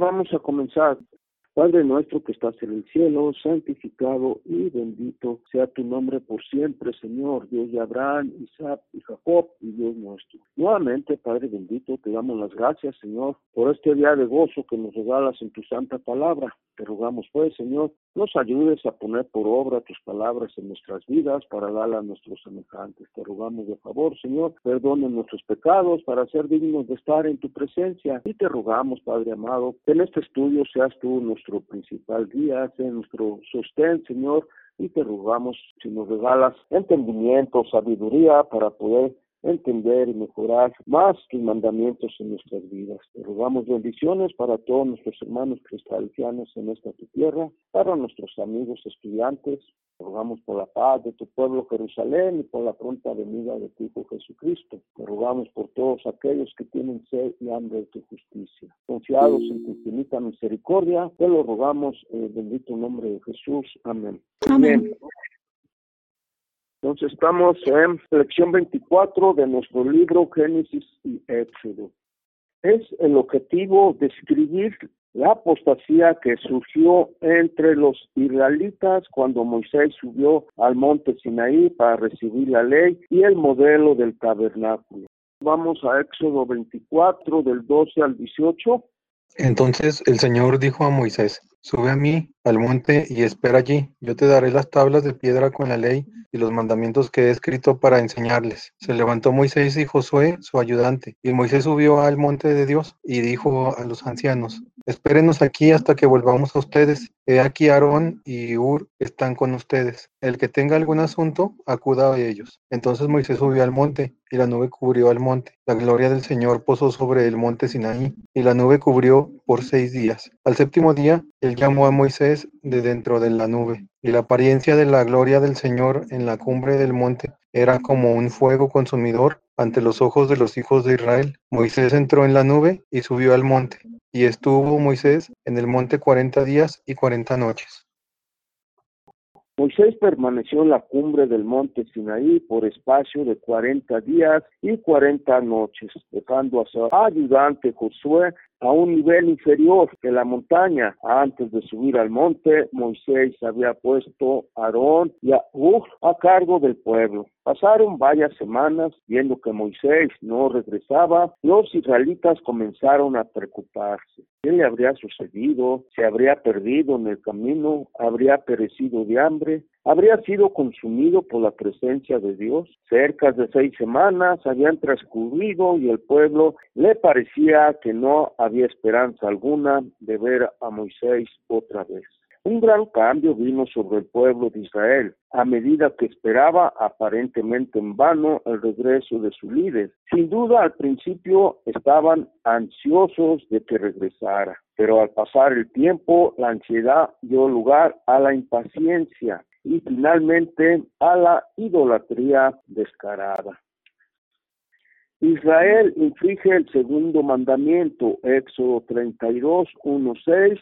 Vamos a comenzar. Padre nuestro que estás en el cielo, santificado y bendito sea tu nombre por siempre, Señor, Dios de Abraham, Isaac y Jacob y Dios nuestro. Nuevamente, Padre bendito, te damos las gracias, Señor, por este día de gozo que nos regalas en tu santa palabra. Te rogamos, pues, Señor, nos ayudes a poner por obra tus palabras en nuestras vidas para dar a nuestros semejantes. Te rogamos de favor, Señor, perdone nuestros pecados para ser dignos de estar en tu presencia. Y te rogamos, Padre amado, que en este estudio seas tú nuestro principal guía, sea nuestro sostén, Señor, y te rogamos si nos regalas entendimiento, sabiduría para poder entender y mejorar más tus mandamientos en nuestras vidas. Te rogamos bendiciones para todos nuestros hermanos cristianos en esta tu tierra, para nuestros amigos estudiantes. Te rogamos por la paz de tu pueblo Jerusalén y por la pronta venida de tu Hijo Jesucristo. Te rogamos por todos aquellos que tienen sed y hambre de tu justicia. Confiados en tu infinita misericordia, te lo rogamos en el bendito nombre de Jesús. Amén. Amén. Entonces estamos en lección 24 de nuestro libro Génesis y Éxodo. Es el objetivo describir la apostasía que surgió entre los israelitas cuando Moisés subió al monte Sinaí para recibir la ley y el modelo del tabernáculo. Vamos a Éxodo 24 del 12 al 18. Entonces el Señor dijo a Moisés, Sube a mí al monte y espera allí. Yo te daré las tablas de piedra con la ley y los mandamientos que he escrito para enseñarles. Se levantó Moisés y Josué, su ayudante, y Moisés subió al monte de Dios y dijo a los ancianos, espérenos aquí hasta que volvamos a ustedes. He aquí Aarón y Ur están con ustedes. El que tenga algún asunto, acuda a ellos. Entonces Moisés subió al monte y la nube cubrió al monte. La gloria del Señor posó sobre el monte Sinaí y la nube cubrió por seis días. Al séptimo día, él llamó a Moisés de dentro de la nube y la apariencia de la gloria del Señor en la cumbre del monte era como un fuego consumidor ante los ojos de los hijos de Israel. Moisés entró en la nube y subió al monte, y estuvo Moisés en el monte cuarenta días y cuarenta noches. Moisés permaneció en la cumbre del monte Sinaí por espacio de cuarenta días y cuarenta noches, dejando a su ayudante Josué a un nivel inferior que la montaña. Antes de subir al monte, Moisés había puesto a Aarón y a a cargo del pueblo. Pasaron varias semanas viendo que Moisés no regresaba, los israelitas comenzaron a preocuparse. ¿Qué le habría sucedido? ¿Se habría perdido en el camino? ¿Habría perecido de hambre? ¿Habría sido consumido por la presencia de Dios? Cerca de seis semanas habían transcurrido y el pueblo le parecía que no había esperanza alguna de ver a Moisés otra vez. Un gran cambio vino sobre el pueblo de Israel a medida que esperaba aparentemente en vano el regreso de su líder. Sin duda al principio estaban ansiosos de que regresara, pero al pasar el tiempo la ansiedad dio lugar a la impaciencia y finalmente a la idolatría descarada. Israel inflige el segundo mandamiento, Éxodo 32, 1, 6,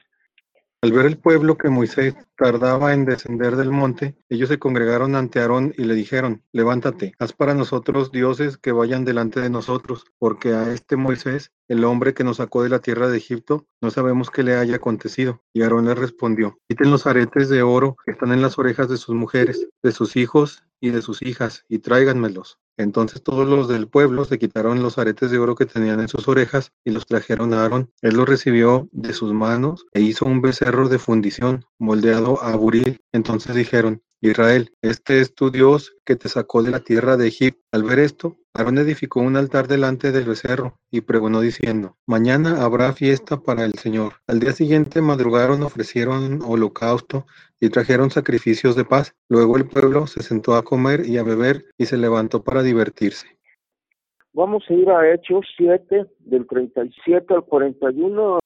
al ver el pueblo que Moisés tardaba en descender del monte, ellos se congregaron ante Aarón y le dijeron, levántate, haz para nosotros dioses que vayan delante de nosotros, porque a este Moisés, el hombre que nos sacó de la tierra de Egipto, no sabemos qué le haya acontecido. Y Aarón le respondió, quiten los aretes de oro que están en las orejas de sus mujeres, de sus hijos y de sus hijas, y tráiganmelos. Entonces todos los del pueblo se quitaron los aretes de oro que tenían en sus orejas y los trajeron a Aarón. Él los recibió de sus manos e hizo un becerro de fundición moldeado a buril. Entonces dijeron, Israel, este es tu Dios que te sacó de la tierra de Egipto. Al ver esto, Aarón edificó un altar delante del becerro y pregonó diciendo, mañana habrá fiesta para el Señor. Al día siguiente madrugaron, ofrecieron holocausto y trajeron sacrificios de paz. Luego el pueblo se sentó a comer y a beber y se levantó para divertirse. Vamos a ir a Hechos 7, del 37 al 41.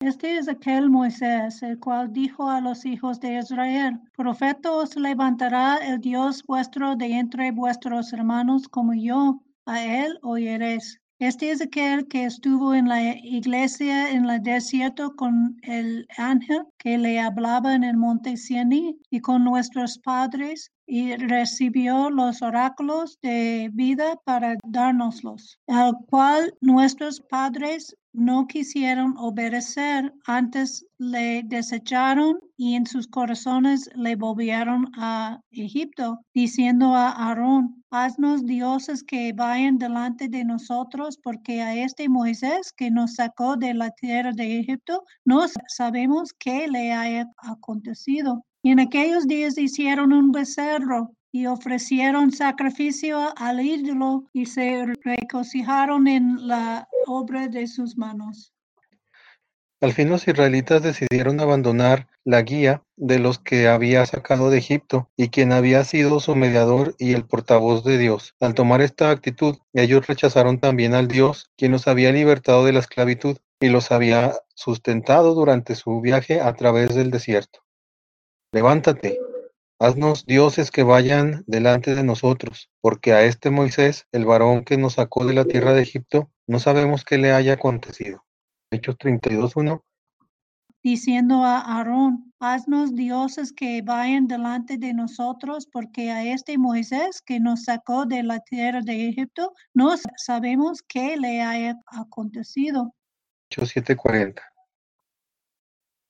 Este es aquel Moisés, el cual dijo a los hijos de Israel, Profeta os levantará el Dios vuestro de entre vuestros hermanos como yo, a él oyeréis. Este es aquel que estuvo en la iglesia en el desierto con el ángel que le hablaba en el monte Siení y con nuestros padres y recibió los oráculos de vida para dárnoslos, al cual nuestros padres no quisieron obedecer, antes le desecharon y en sus corazones le volvieron a Egipto, diciendo a Aarón, haznos dioses que vayan delante de nosotros, porque a este Moisés que nos sacó de la tierra de Egipto, no sabemos qué le haya acontecido. Y en aquellos días hicieron un becerro y ofrecieron sacrificio al ídolo y se regocijaron en la obra de sus manos. Al fin los israelitas decidieron abandonar la guía de los que había sacado de Egipto y quien había sido su mediador y el portavoz de Dios. Al tomar esta actitud, ellos rechazaron también al Dios, quien los había libertado de la esclavitud y los había sustentado durante su viaje a través del desierto. Levántate, haznos dioses que vayan delante de nosotros, porque a este Moisés, el varón que nos sacó de la tierra de Egipto, no sabemos qué le haya acontecido. Hechos 32.1 diciendo a Aarón, haznos dioses que vayan delante de nosotros, porque a este Moisés que nos sacó de la tierra de Egipto, no sabemos qué le haya acontecido. Hechos 7:40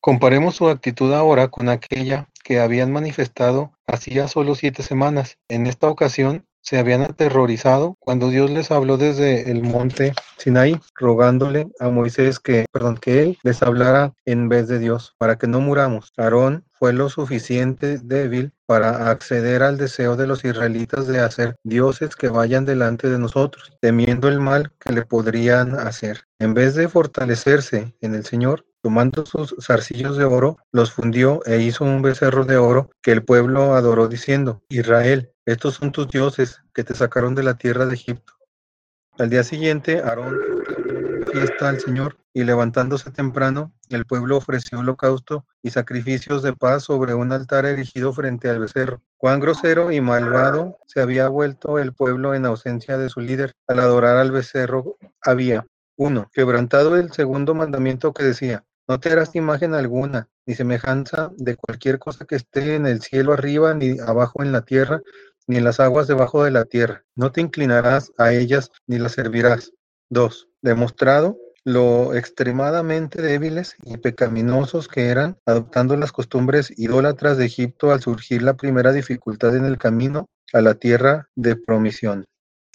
Comparemos su actitud ahora con aquella que habían manifestado hacía solo siete semanas. En esta ocasión se habían aterrorizado cuando Dios les habló desde el monte Sinaí, rogándole a Moisés que, perdón, que él les hablara en vez de Dios, para que no muramos. Aarón fue lo suficiente débil para acceder al deseo de los israelitas de hacer dioses que vayan delante de nosotros, temiendo el mal que le podrían hacer. En vez de fortalecerse en el Señor, Tomando sus zarcillos de oro, los fundió e hizo un becerro de oro que el pueblo adoró diciendo, Israel, estos son tus dioses que te sacaron de la tierra de Egipto. Al día siguiente, Aarón fiesta al Señor y levantándose temprano, el pueblo ofreció holocausto y sacrificios de paz sobre un altar erigido frente al becerro. Cuán grosero y malvado se había vuelto el pueblo en ausencia de su líder. Al adorar al becerro había, uno, quebrantado el segundo mandamiento que decía, no te harás imagen alguna, ni semejanza de cualquier cosa que esté en el cielo arriba, ni abajo en la tierra, ni en las aguas debajo de la tierra. No te inclinarás a ellas, ni las servirás. 2. Demostrado lo extremadamente débiles y pecaminosos que eran, adoptando las costumbres idólatras de Egipto al surgir la primera dificultad en el camino a la tierra de promisión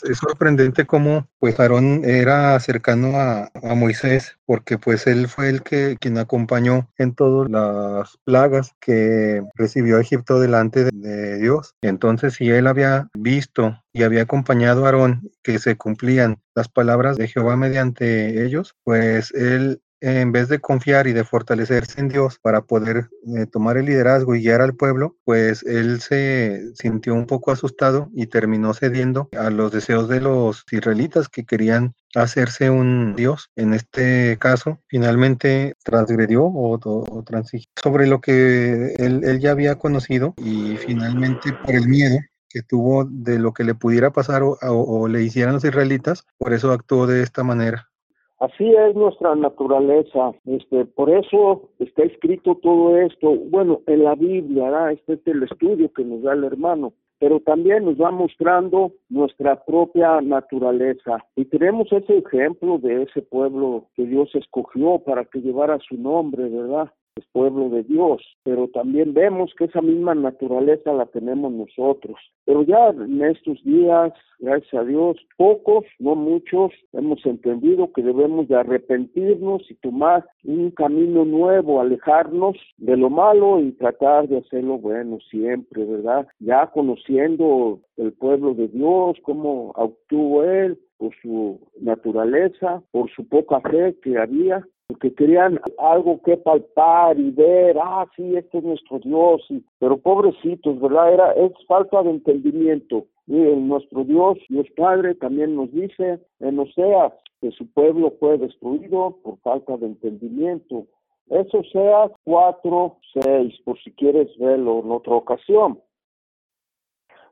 es sorprendente cómo pues Aarón era cercano a, Moisés porque pues él fue el que quien acompañó en todas las plagas que recibió Egipto delante de, de Dios. Entonces si él había visto y había acompañado a Aarón que se cumplían las palabras de Jehová mediante ellos, pues él en vez de confiar y de fortalecerse en Dios para poder eh, tomar el liderazgo y guiar al pueblo, pues él se sintió un poco asustado y terminó cediendo a los deseos de los israelitas que querían hacerse un Dios. En este caso, finalmente transgredió o, transigió sobre lo que él, ya había conocido y finalmente por el miedo que tuvo de lo que le pudiera pasar o, o le hicieran los israelitas, por eso actuó de esta manera. Así es nuestra naturaleza, este, por eso está escrito todo esto, bueno, en la Biblia, este es el estudio que nos da el hermano, pero también nos va mostrando nuestra propia naturaleza. Y tenemos ese ejemplo de ese pueblo que Dios escogió para que llevara su nombre, ¿verdad? Es pueblo de Dios, pero también vemos que esa misma naturaleza la tenemos nosotros. Pero ya en estos días, gracias a Dios, pocos, no muchos, hemos entendido que debemos de arrepentirnos y tomar un camino nuevo, alejarnos de lo malo y tratar de hacer lo bueno siempre, ¿verdad? Ya conociendo el pueblo de Dios, cómo actuó Él, por su naturaleza, por su poca fe que había, que querían algo que palpar y ver, ah, sí, este es nuestro Dios, pero pobrecitos, ¿verdad? Era, es falta de entendimiento. Y nuestro Dios, Dios Padre, también nos dice en Oseas que su pueblo fue destruido por falta de entendimiento. Eso sea 4, 6, por si quieres verlo en otra ocasión.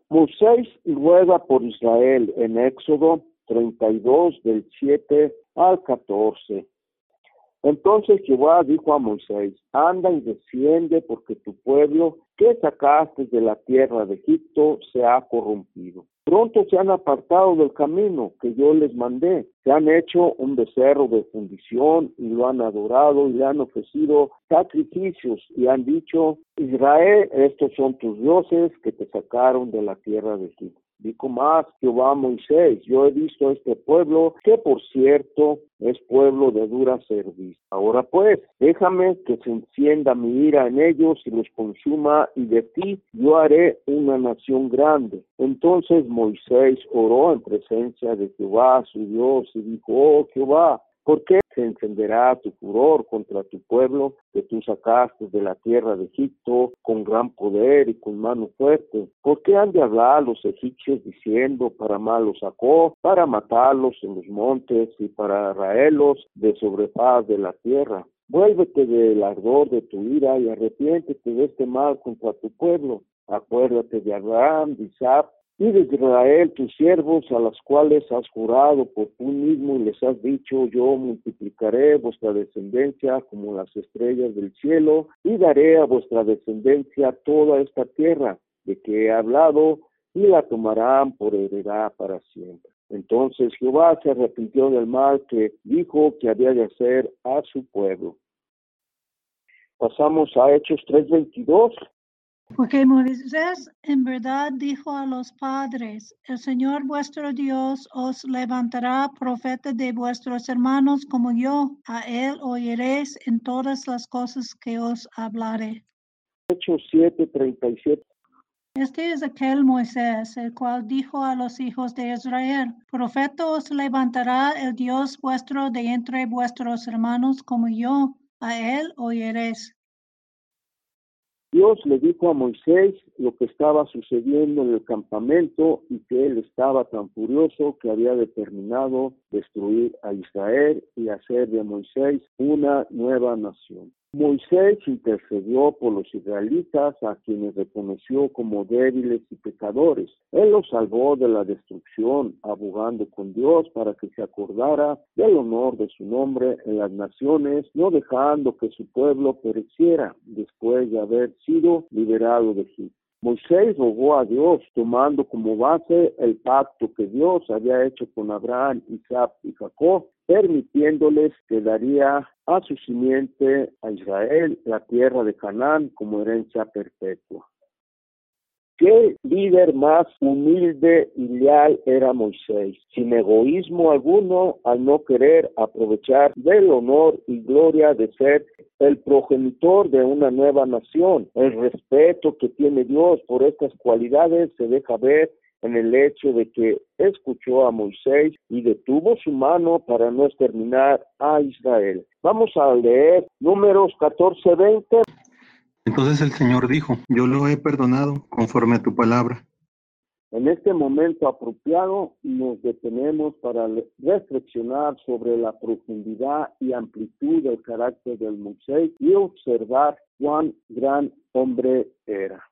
Moisés ruega por Israel en Éxodo 32 del 7 al 14. Entonces Jehová dijo a Moisés, anda y desciende porque tu pueblo que sacaste de la tierra de Egipto se ha corrompido. Pronto se han apartado del camino que yo les mandé, se han hecho un becerro de fundición y lo han adorado y le han ofrecido sacrificios y han dicho, Israel, estos son tus dioses que te sacaron de la tierra de Egipto. Dijo más Jehová Moisés, yo he visto a este pueblo, que por cierto es pueblo de dura servicio. Ahora pues, déjame que se encienda mi ira en ellos y los consuma, y de ti yo haré una nación grande. Entonces Moisés oró en presencia de Jehová, su Dios, y dijo, oh Jehová, ¿Por qué se encenderá tu furor contra tu pueblo que tú sacaste de la tierra de Egipto con gran poder y con mano fuerte? ¿Por qué han de hablar los egipcios diciendo para mal los sacó, para matarlos en los montes y para raerlos de sobrefaz de la tierra? Vuélvete del ardor de tu ira y arrepiéntete de este mal contra tu pueblo. Acuérdate de Abraham, de Isaac y de Israel tus siervos a las cuales has jurado por tú mismo y les has dicho yo multiplicaré vuestra descendencia como las estrellas del cielo y daré a vuestra descendencia toda esta tierra de que he hablado y la tomarán por heredad para siempre. Entonces Jehová se arrepintió del mal que dijo que había de hacer a su pueblo. Pasamos a Hechos 3:22. Porque Moisés en verdad dijo a los padres, el Señor vuestro Dios os levantará profeta de vuestros hermanos como yo, a él oiréis en todas las cosas que os hablaré. Hechos 7:37. Este es aquel Moisés, el cual dijo a los hijos de Israel, profeta os levantará el Dios vuestro de entre vuestros hermanos como yo, a él oiréis. Dios le dijo a Moisés lo que estaba sucediendo en el campamento y que él estaba tan furioso que había determinado destruir a Israel y hacer de Moisés una nueva nación. Moisés intercedió por los israelitas a quienes reconoció como débiles y pecadores. Él los salvó de la destrucción, abogando con Dios para que se acordara del honor de su nombre en las naciones, no dejando que su pueblo pereciera después de haber sido liberado de Egipto. Moisés rogó a Dios, tomando como base el pacto que Dios había hecho con Abraham, Isaac y Jacob, permitiéndoles que daría a su simiente a Israel la tierra de Canaán como herencia perpetua. ¿Qué líder más humilde y leal era Moisés? Sin egoísmo alguno, al no querer aprovechar del honor y gloria de ser el progenitor de una nueva nación. El respeto que tiene Dios por estas cualidades se deja ver en el hecho de que escuchó a Moisés y detuvo su mano para no exterminar a Israel. Vamos a leer números 14-20. Entonces el Señor dijo, yo lo he perdonado conforme a tu palabra. En este momento apropiado nos detenemos para reflexionar sobre la profundidad y amplitud del carácter del Moisés y observar cuán gran hombre era.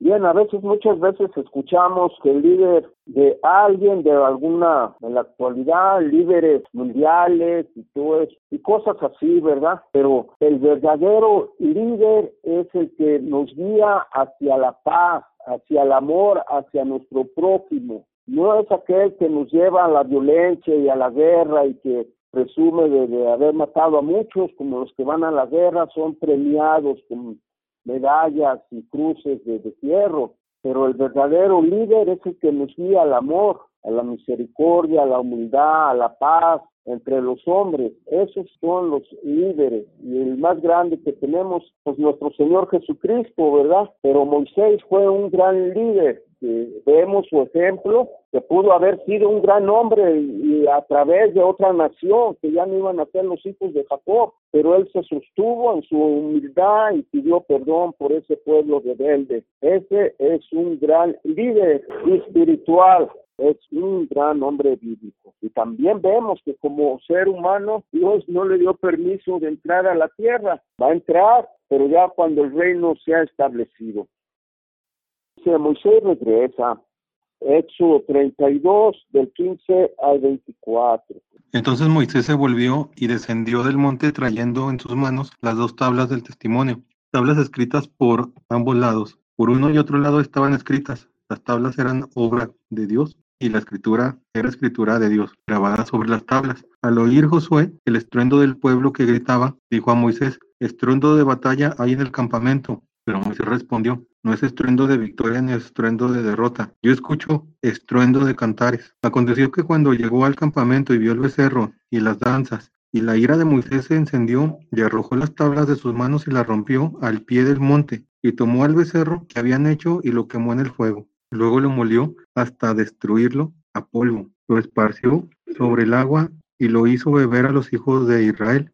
Bien, a veces, muchas veces escuchamos que el líder de alguien, de alguna, en la actualidad, líderes mundiales y todo eso, y cosas así, ¿verdad? Pero el verdadero líder es el que nos guía hacia la paz, hacia el amor, hacia nuestro prójimo. No es aquel que nos lleva a la violencia y a la guerra y que presume de, de haber matado a muchos, como los que van a la guerra son premiados con medallas y cruces de, de hierro, pero el verdadero líder es el que nos guía al amor, a la misericordia, a la humildad, a la paz entre los hombres. Esos son los líderes y el más grande que tenemos, pues nuestro Señor Jesucristo, ¿verdad? Pero Moisés fue un gran líder vemos su ejemplo, que pudo haber sido un gran hombre y, a través de otra nación, que ya no iban a ser los hijos de Jacob, pero él se sostuvo en su humildad y pidió perdón por ese pueblo rebelde. Ese es un gran líder espiritual, es un gran hombre bíblico. Y también vemos que como ser humano, Dios no le dio permiso de entrar a la tierra. Va a entrar, pero ya cuando el reino se ha establecido. Moisés regresa Éxodo 32, del 15 al 24. Entonces Moisés se volvió y descendió del monte trayendo en sus manos las dos tablas del testimonio, tablas escritas por ambos lados. Por uno y otro lado estaban escritas. Las tablas eran obra de Dios y la escritura era escritura de Dios, grabada sobre las tablas. Al oír Josué el estruendo del pueblo que gritaba, dijo a Moisés, estruendo de batalla hay en el campamento. Pero Moisés respondió, no es estruendo de victoria ni estruendo de derrota. Yo escucho estruendo de cantares. Aconteció que cuando llegó al campamento y vio el becerro y las danzas, y la ira de Moisés se encendió y arrojó las tablas de sus manos y las rompió al pie del monte, y tomó al becerro que habían hecho y lo quemó en el fuego. Luego lo molió hasta destruirlo a polvo. Lo esparció sobre el agua y lo hizo beber a los hijos de Israel.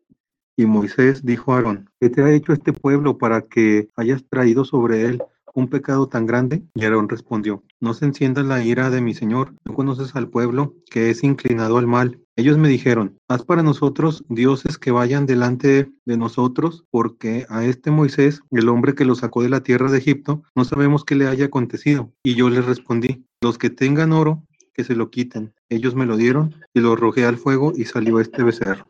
Y Moisés dijo a Aarón, ¿qué te ha hecho este pueblo para que hayas traído sobre él un pecado tan grande? Y Aarón respondió, no se encienda la ira de mi Señor, no conoces al pueblo que es inclinado al mal. Ellos me dijeron, haz para nosotros dioses que vayan delante de nosotros, porque a este Moisés, el hombre que lo sacó de la tierra de Egipto, no sabemos qué le haya acontecido. Y yo les respondí, los que tengan oro, que se lo quiten. Ellos me lo dieron y lo arrojé al fuego y salió este becerro.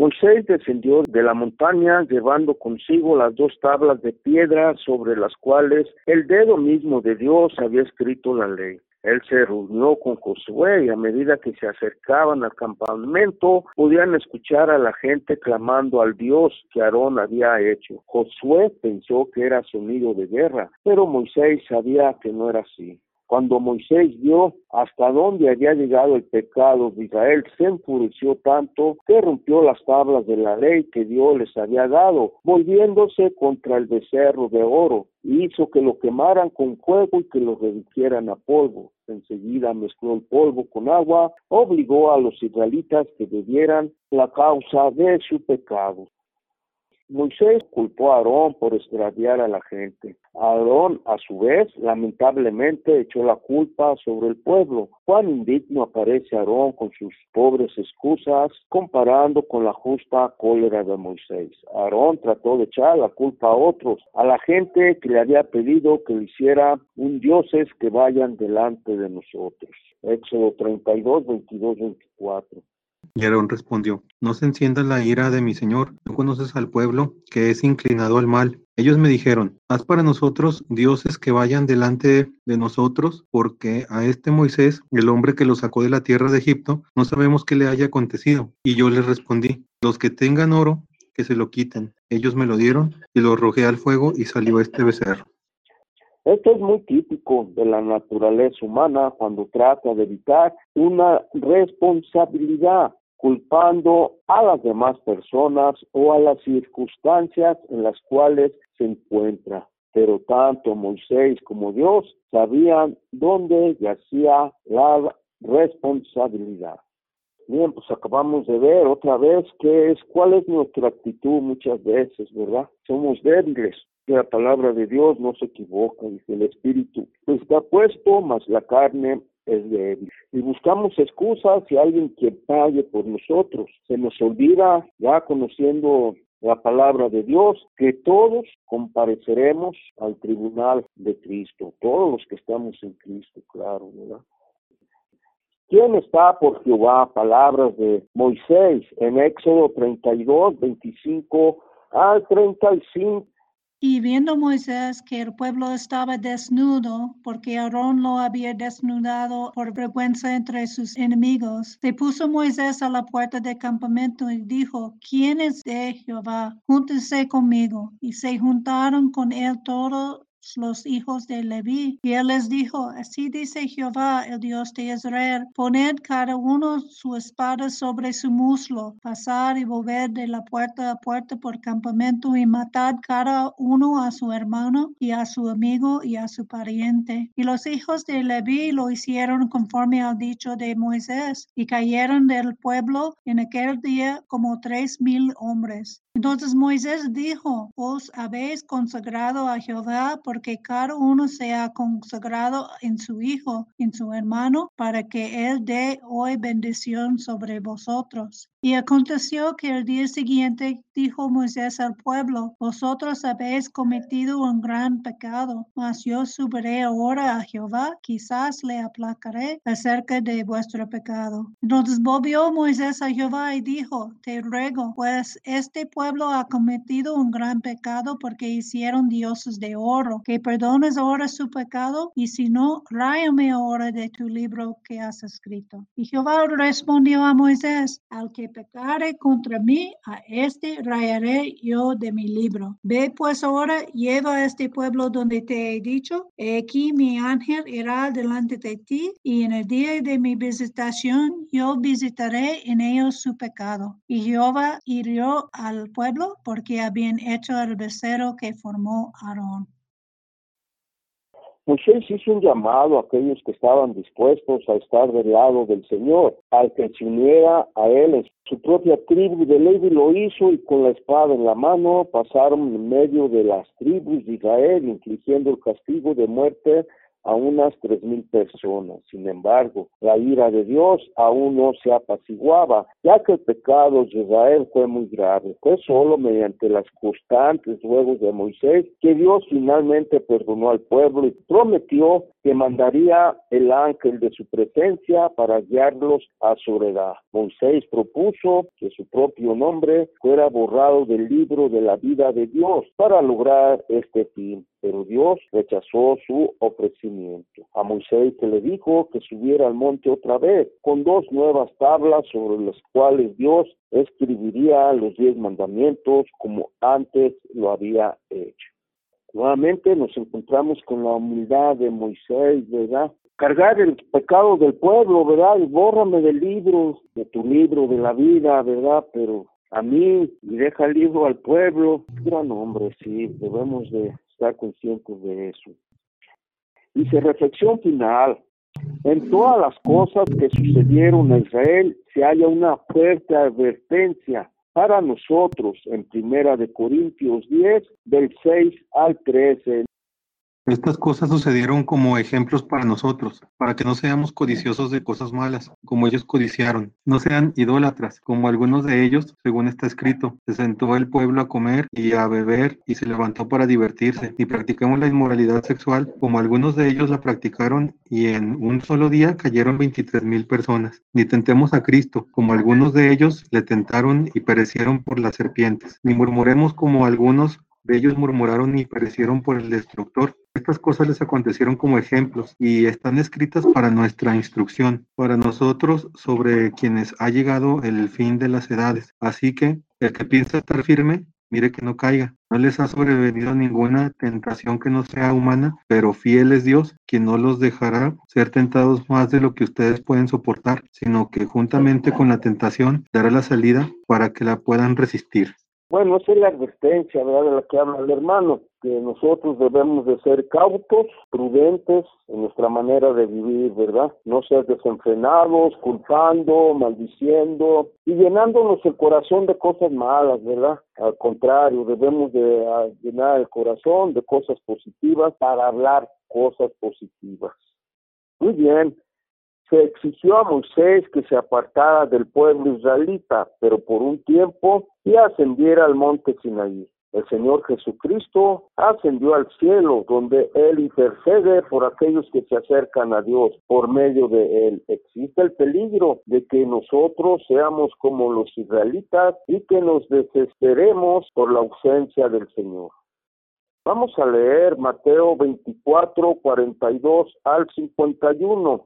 Moisés descendió de la montaña llevando consigo las dos tablas de piedra sobre las cuales el dedo mismo de Dios había escrito la ley. Él se reunió con Josué y a medida que se acercaban al campamento podían escuchar a la gente clamando al Dios que Aarón había hecho. Josué pensó que era sonido de guerra, pero Moisés sabía que no era así. Cuando Moisés vio hasta dónde había llegado el pecado de Israel, se enfureció tanto que rompió las tablas de la ley que Dios les había dado, volviéndose contra el becerro de oro, y hizo que lo quemaran con fuego y que lo reducieran a polvo. Enseguida mezcló el polvo con agua, obligó a los israelitas que bebieran la causa de su pecado. Moisés culpó a Aarón por extraviar a la gente. Aarón, a su vez, lamentablemente echó la culpa sobre el pueblo. Cuán indigno aparece Aarón con sus pobres excusas comparando con la justa cólera de Moisés. Aarón trató de echar la culpa a otros, a la gente que le había pedido que hiciera un dioses que vayan delante de nosotros. Éxodo 32, 22, 24. Y Aarón respondió, no se encienda la ira de mi señor, no conoces al pueblo que es inclinado al mal. Ellos me dijeron, haz para nosotros dioses que vayan delante de nosotros, porque a este Moisés, el hombre que lo sacó de la tierra de Egipto, no sabemos qué le haya acontecido. Y yo les respondí, los que tengan oro, que se lo quiten. Ellos me lo dieron y lo arrojé al fuego y salió este becerro. Esto es muy típico de la naturaleza humana cuando trata de evitar una responsabilidad culpando a las demás personas o a las circunstancias en las cuales se encuentra. Pero tanto Moisés como Dios sabían dónde yacía la responsabilidad. Bien, pues acabamos de ver otra vez qué es, cuál es nuestra actitud muchas veces, ¿verdad? Somos débiles, la palabra de Dios no se equivoca, dice el Espíritu está puesto, mas la carne es débil. Y buscamos excusas y alguien que pague por nosotros. Se nos olvida, ya conociendo la palabra de Dios, que todos compareceremos al tribunal de Cristo, todos los que estamos en Cristo, claro, ¿verdad? ¿Quién está por Jehová? Palabras de Moisés en Éxodo 32, 25 al 35. Y viendo Moisés que el pueblo estaba desnudo, porque Aarón lo había desnudado por vergüenza entre sus enemigos, se puso Moisés a la puerta del campamento y dijo, ¿quién es de Jehová? Júntense conmigo. Y se juntaron con él todos los hijos de Leví. Y él les dijo, así dice Jehová, el Dios de Israel, poned cada uno su espada sobre su muslo, pasar y volver de la puerta a puerta por campamento y matad cada uno a su hermano y a su amigo y a su pariente. Y los hijos de Leví lo hicieron conforme al dicho de Moisés y cayeron del pueblo en aquel día como tres mil hombres. Entonces Moisés dijo, os habéis consagrado a Jehová porque cada uno sea consagrado en su hijo, en su hermano, para que él dé hoy bendición sobre vosotros. Y aconteció que el día siguiente dijo Moisés al pueblo, vosotros habéis cometido un gran pecado, mas yo subiré ahora a Jehová, quizás le aplacaré acerca de vuestro pecado. Entonces volvió Moisés a Jehová y dijo, te ruego, pues este pueblo ha cometido un gran pecado porque hicieron dioses de oro, que perdones ahora su pecado, y si no, ráyame ahora de tu libro que has escrito. Y Jehová respondió a Moisés, al que pecare contra mí, a este rayaré yo de mi libro. Ve pues ahora, lleva a este pueblo donde te he dicho, he aquí mi ángel irá delante de ti, y en el día de mi visitación yo visitaré en ellos su pecado. Y Jehová hirió al pueblo porque habían hecho el becerro que formó Aarón. Moisés hizo un llamado a aquellos que estaban dispuestos a estar del lado del Señor, al que se a él su propia tribu. De Levi lo hizo y con la espada en la mano pasaron en medio de las tribus de Israel, infligiendo el castigo de muerte a unas tres mil personas. Sin embargo, la ira de Dios aún no se apaciguaba, ya que el pecado de Israel fue muy grave. Fue solo mediante las constantes ruegos de Moisés que Dios finalmente perdonó al pueblo y prometió que mandaría el ángel de su presencia para guiarlos a su heredad. Moisés propuso que su propio nombre fuera borrado del libro de la vida de Dios para lograr este fin pero Dios rechazó su ofrecimiento. A Moisés se le dijo que subiera al monte otra vez, con dos nuevas tablas sobre las cuales Dios escribiría los diez mandamientos como antes lo había hecho. Nuevamente nos encontramos con la humildad de Moisés, ¿verdad? Cargar el pecado del pueblo, ¿verdad? Y bórrame del libro, de tu libro de la vida, ¿verdad? Pero a mí y deja el libro al pueblo. Gran hombre, sí, debemos de estar conscientes de eso. Dice, reflexión final. En todas las cosas que sucedieron a Israel se halla una fuerte advertencia para nosotros en Primera de Corintios 10, del 6 al 13. Estas cosas sucedieron como ejemplos para nosotros, para que no seamos codiciosos de cosas malas, como ellos codiciaron. No sean idólatras, como algunos de ellos, según está escrito. Se sentó el pueblo a comer y a beber y se levantó para divertirse. Y practicamos la inmoralidad sexual, como algunos de ellos la practicaron y en un solo día cayeron 23 mil personas. Ni tentemos a Cristo, como algunos de ellos le tentaron y perecieron por las serpientes. Ni murmuremos como algunos de ellos murmuraron y perecieron por el destructor. Estas cosas les acontecieron como ejemplos y están escritas para nuestra instrucción, para nosotros sobre quienes ha llegado el fin de las edades. Así que el que piensa estar firme, mire que no caiga. No les ha sobrevenido ninguna tentación que no sea humana, pero fiel es Dios, quien no los dejará ser tentados más de lo que ustedes pueden soportar, sino que juntamente con la tentación dará la salida para que la puedan resistir. Bueno, esa es la advertencia, ¿verdad?, de la que habla el hermano, que nosotros debemos de ser cautos, prudentes en nuestra manera de vivir, ¿verdad? No ser desenfrenados, culpando, maldiciendo y llenándonos el corazón de cosas malas, ¿verdad? Al contrario, debemos de llenar el corazón de cosas positivas para hablar cosas positivas. Muy bien, se exigió a Moisés que se apartara del pueblo israelita, pero por un tiempo y ascendiera al monte Sinaí. El Señor Jesucristo ascendió al cielo, donde Él intercede por aquellos que se acercan a Dios por medio de Él. Existe el peligro de que nosotros seamos como los israelitas y que nos desesperemos por la ausencia del Señor. Vamos a leer Mateo 24, 42 al 51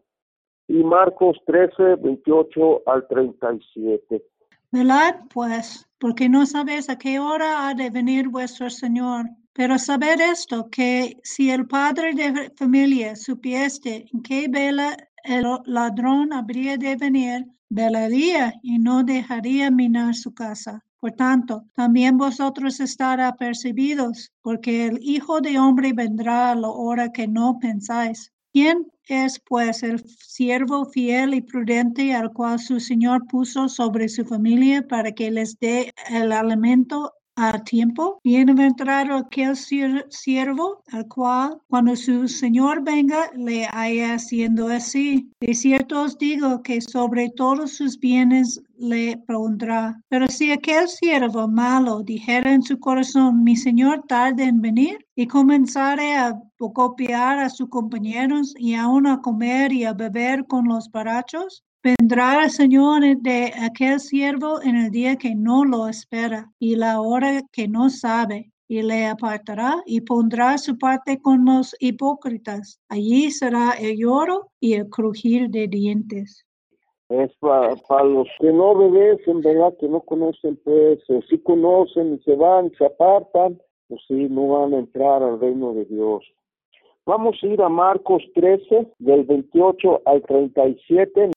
y Marcos 13, 28 al 37. Velad pues, porque no sabéis a qué hora ha de venir vuestro Señor. Pero saber esto, que si el padre de familia supiese en qué vela el ladrón habría de venir, velaría y no dejaría minar su casa. Por tanto, también vosotros estará apercibidos, porque el Hijo de Hombre vendrá a la hora que no pensáis. ¿Quién es pues el siervo fiel y prudente al cual su Señor puso sobre su familia para que les dé el alimento a tiempo. Bienaventurado aquel siervo al cual cuando su Señor venga le haya haciendo así. De cierto os digo que sobre todos sus bienes le pondrá. Pero si aquel siervo malo dijera en su corazón, mi Señor tarde en venir, y comenzare a copiar a sus compañeros y aún a comer y a beber con los barachos, Vendrá el Señor de aquel siervo en el día que no lo espera y la hora que no sabe, y le apartará y pondrá su parte con los hipócritas. Allí será el lloro y el crujir de dientes. Es para, los que no obedecen, ¿verdad? Que no conocen, pues, si conocen y se van, se apartan, pues sí, no van a entrar al reino de Dios. Vamos a ir a Marcos 13, del 28 al 37.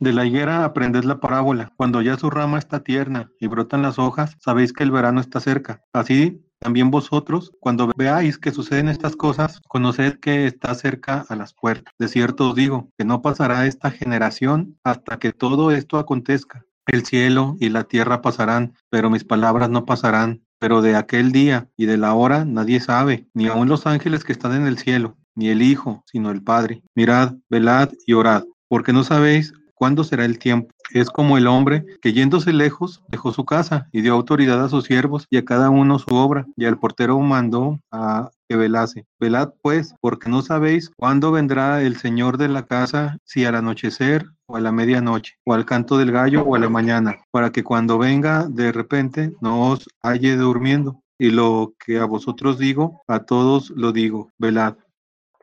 De la higuera aprended la parábola. Cuando ya su rama está tierna y brotan las hojas, sabéis que el verano está cerca. Así también vosotros, cuando veáis que suceden estas cosas, conoced que está cerca a las puertas. De cierto os digo, que no pasará esta generación hasta que todo esto acontezca. El cielo y la tierra pasarán, pero mis palabras no pasarán. Pero de aquel día y de la hora nadie sabe, ni aun los ángeles que están en el cielo, ni el Hijo, sino el Padre. Mirad, velad y orad, porque no sabéis ¿Cuándo será el tiempo? Es como el hombre que yéndose lejos dejó su casa y dio autoridad a sus siervos y a cada uno su obra, y al portero mandó a que velase. Velad pues, porque no sabéis cuándo vendrá el Señor de la casa, si al anochecer o a la medianoche, o al canto del gallo o a la mañana, para que cuando venga de repente no os halle durmiendo. Y lo que a vosotros digo, a todos lo digo, velad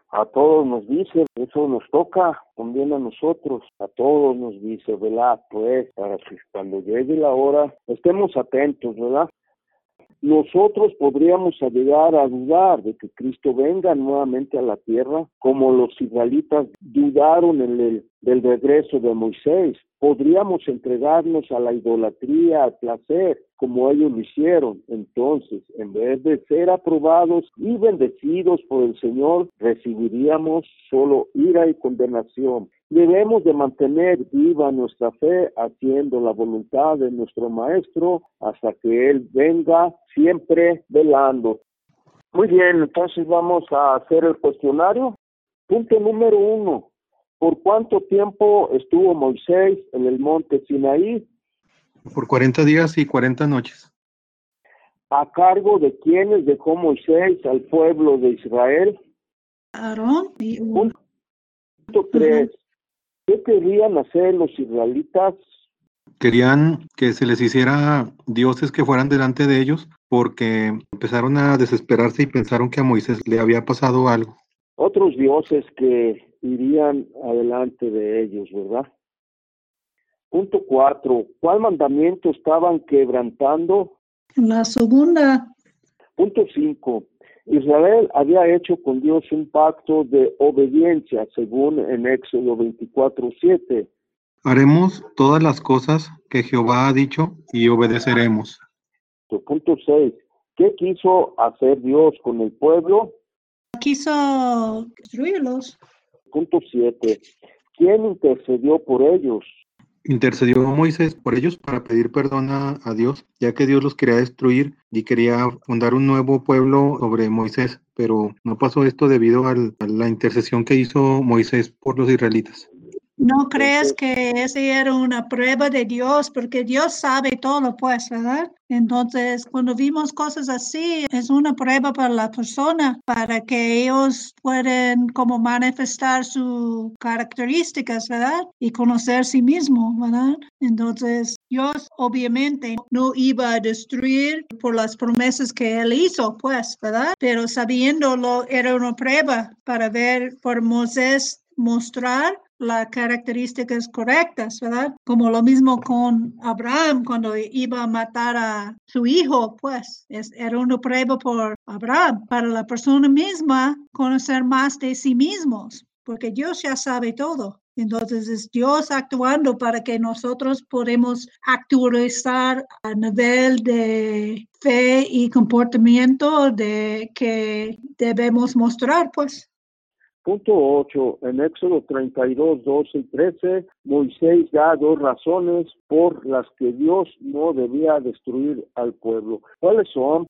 a todos nos dice, eso nos toca también a nosotros, a todos nos dice, ¿verdad? Pues para que cuando llegue la hora estemos atentos, ¿verdad? Nosotros podríamos llegar a dudar de que Cristo venga nuevamente a la tierra, como los israelitas dudaron en el, del regreso de Moisés. Podríamos entregarnos a la idolatría, al placer, como ellos lo hicieron. Entonces, en vez de ser aprobados y bendecidos por el Señor, recibiríamos solo ira y condenación. Debemos de mantener viva nuestra fe haciendo la voluntad de nuestro Maestro hasta que Él venga, siempre velando. Muy bien, entonces vamos a hacer el cuestionario. Punto número uno. ¿Por cuánto tiempo estuvo Moisés en el monte Sinaí? Por 40 días y 40 noches. ¿A cargo de quiénes dejó Moisés al pueblo de Israel? Aarón y Punto tres. ¿Qué querían hacer los israelitas? Querían que se les hiciera dioses que fueran delante de ellos porque empezaron a desesperarse y pensaron que a Moisés le había pasado algo. Otros dioses que irían adelante de ellos, ¿verdad? Punto cuatro, ¿cuál mandamiento estaban quebrantando? La segunda. Punto cinco, Israel había hecho con Dios un pacto de obediencia, según en Éxodo 24, 7. Haremos todas las cosas que Jehová ha dicho y obedeceremos. Punto 6. ¿Qué quiso hacer Dios con el pueblo? Quiso destruirlos. Punto 7. ¿Quién intercedió por ellos? Intercedió Moisés por ellos para pedir perdón a, Dios, ya que Dios los quería destruir y quería fundar un nuevo pueblo sobre Moisés, pero no pasó esto debido a la intercesión que hizo Moisés por los israelitas. ¿No crees que ese era una prueba de Dios? Porque Dios sabe todo, pues, ¿verdad? Entonces, cuando vimos cosas así, es una prueba para la persona, para que ellos puedan como manifestar sus características, ¿verdad? Y conocer sí mismo, ¿verdad? Entonces, Dios obviamente no iba a destruir por las promesas que él hizo, pues, ¿verdad? Pero sabiéndolo, era una prueba para ver por Moisés mostrar las características correctas, ¿verdad? Como lo mismo con Abraham cuando iba a matar a su hijo, pues es, era una prueba por Abraham, para la persona misma conocer más de sí mismos, porque Dios ya sabe todo. Entonces es Dios actuando para que nosotros podamos actualizar a nivel de fe y comportamiento de que debemos mostrar, pues. Punto 8. En Éxodo 32, 12 y 13, Moisés da dos razones por las que Dios no debía destruir al pueblo. ¿Cuáles son?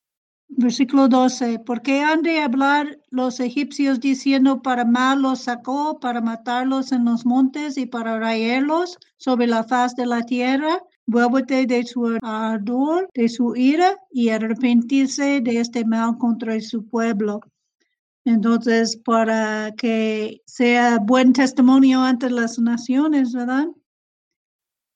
Versículo 12. ¿Por qué han de hablar los egipcios diciendo para mal los sacó, para matarlos en los montes y para raerlos sobre la faz de la tierra? Vuélvete de su ardor, de su ira y arrepentirse de este mal contra su pueblo. Entonces, para que sea buen testimonio ante las naciones, ¿verdad?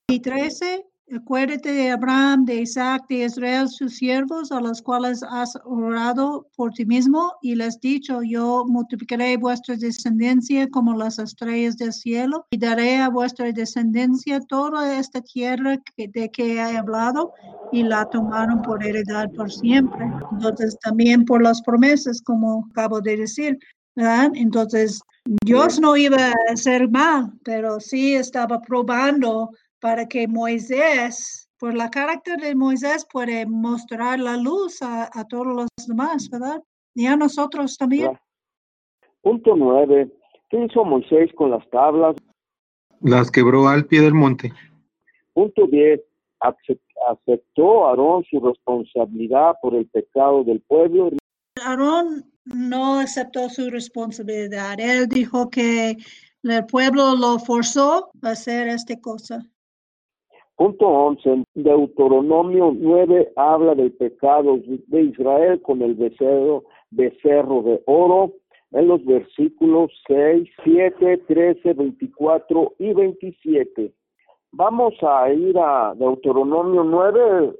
Y 13, Acuérdate de Abraham, de Isaac, de Israel, sus siervos, a los cuales has orado por ti mismo, y les dicho, yo multiplicaré vuestra descendencia como las estrellas del cielo, y daré a vuestra descendencia toda esta tierra de que he hablado, y la tomaron por heredad por siempre. Entonces, también por las promesas, como acabo de decir, ¿verdad? Entonces, Dios no iba a hacer mal, pero sí estaba probando para que Moisés, por la carácter de Moisés, puede mostrar la luz a, todos los demás, ¿verdad? Y a nosotros también. Punto nueve. ¿Qué hizo Moisés con las tablas? Las quebró al pie del monte. Punto diez. Aceptó Aarón su responsabilidad por el pecado del pueblo. Aarón no aceptó su responsabilidad. Él dijo que el pueblo lo forzó a hacer esta cosa. Punto 11. Deuteronomio 9 habla del pecado de Israel con el becerro, becerro de oro en los versículos 6, 7, 13, 24 y 27. Vamos a ir a Deuteronomio 9.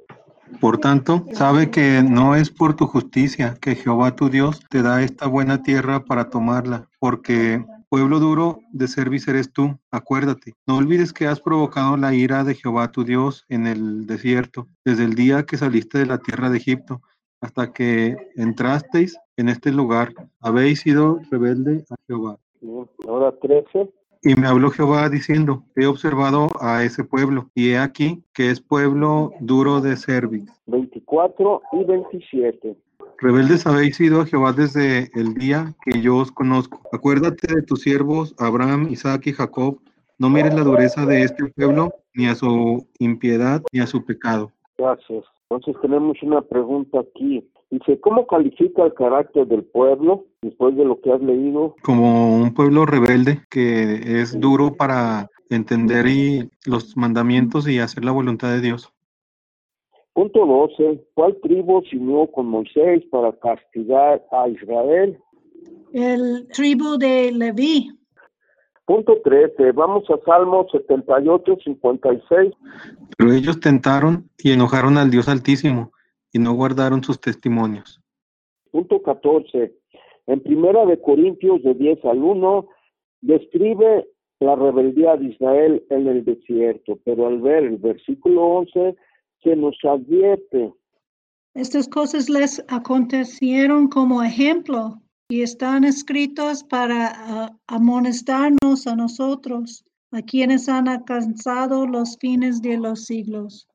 Por tanto, sabe que no es por tu justicia que Jehová tu Dios te da esta buena tierra para tomarla, porque Pueblo duro de servir eres tú, acuérdate. No olvides que has provocado la ira de Jehová tu Dios en el desierto, desde el día que saliste de la tierra de Egipto hasta que entrasteis en este lugar. Habéis sido rebelde a Jehová. Ahora 13. Y me habló Jehová diciendo, he observado a ese pueblo, y he aquí que es pueblo duro de servir. 24 y 27. Rebeldes habéis sido a Jehová desde el día que yo os conozco. Acuérdate de tus siervos Abraham, Isaac y Jacob. No mires la dureza de este pueblo, ni a su impiedad, ni a su pecado. Gracias. Entonces tenemos una pregunta aquí. Dice, ¿cómo califica el carácter del pueblo después de lo que has leído? Como un pueblo rebelde que es duro para entender y los mandamientos y hacer la voluntad de Dios. Punto 12. ¿Cuál tribu se unió con Moisés para castigar a Israel? El tribu de Leví. Punto 13. Vamos a Salmo 78, 56. Pero ellos tentaron y enojaron al Dios Altísimo y no guardaron sus testimonios. Punto 14. En Primera de Corintios de 10 al 1 describe la rebeldía de Israel en el desierto, pero al ver el versículo 11 que nos advierte. Estas cosas les acontecieron como ejemplo y están escritos para uh, amonestarnos a nosotros, a quienes han alcanzado los fines de los siglos.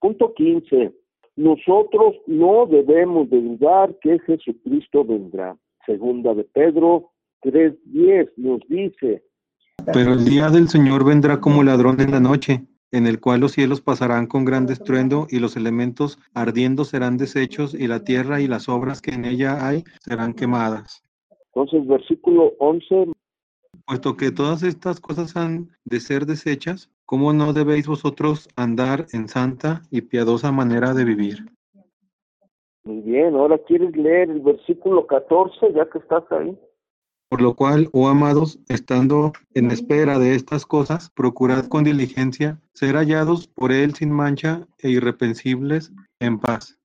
Punto 15. Nosotros no debemos de dudar que Jesucristo vendrá. Segunda de Pedro 3.10 nos dice. Pero el día del Señor vendrá como ladrón en la noche en el cual los cielos pasarán con gran estruendo y los elementos ardiendo serán deshechos y la tierra y las obras que en ella hay serán quemadas. Entonces, versículo 11. Puesto que todas estas cosas han de ser deshechas, ¿cómo no debéis vosotros andar en santa y piadosa manera de vivir? Muy bien, ahora quieres leer el versículo 14, ya que estás ahí. Por lo cual, oh amados, estando en espera de estas cosas, procurad con diligencia ser hallados por Él sin mancha e irreprensibles en paz.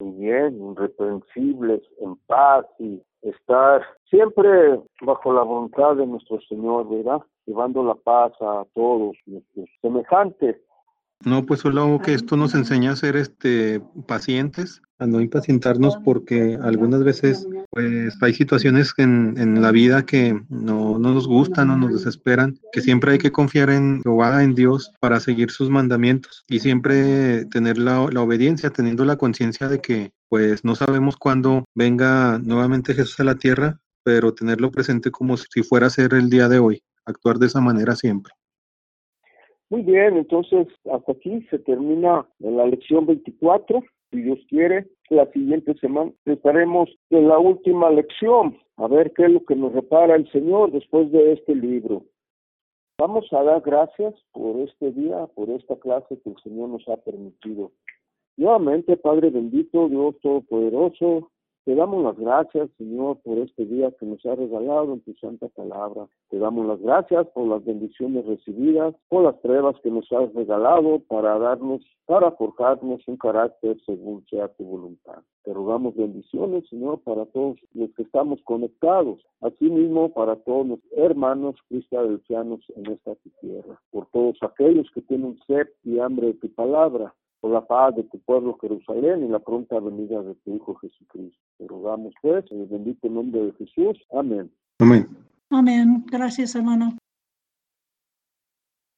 Muy bien, irreprensibles en paz y estar siempre bajo la voluntad de nuestro Señor, ¿verdad? Llevando la paz a todos nuestros semejantes. No, pues solo que esto nos enseña a ser este pacientes, a no impacientarnos porque algunas veces pues hay situaciones en, en la vida que no, no, nos gustan o nos desesperan, que siempre hay que confiar en Jehová, en Dios, para seguir sus mandamientos y siempre tener la, la obediencia, teniendo la conciencia de que pues no sabemos cuándo venga nuevamente Jesús a la tierra pero tenerlo presente como si fuera a ser el día de hoy, actuar de esa manera siempre. Muy bien, entonces hasta aquí se termina la lección 24. Si Dios quiere, la siguiente semana estaremos en la última lección, a ver qué es lo que nos repara el Señor después de este libro. Vamos a dar gracias por este día, por esta clase que el Señor nos ha permitido. Nuevamente, Padre bendito, Dios Todopoderoso, te damos las gracias, Señor, por este día que nos ha regalado en tu santa palabra. Te damos las gracias por las bendiciones recibidas, por las pruebas que nos has regalado para darnos, para forjarnos un carácter según sea tu voluntad. Te rogamos bendiciones, Señor, para todos los que estamos conectados, asimismo para todos los hermanos cristianos en esta tierra, por todos aquellos que tienen sed y hambre de tu palabra, por la paz de tu pueblo Jerusalén y la pronta venida de tu Hijo Jesucristo. Te rogamos pues, en el bendito nombre de Jesús. Amén. Amén. Amén. Gracias, hermano.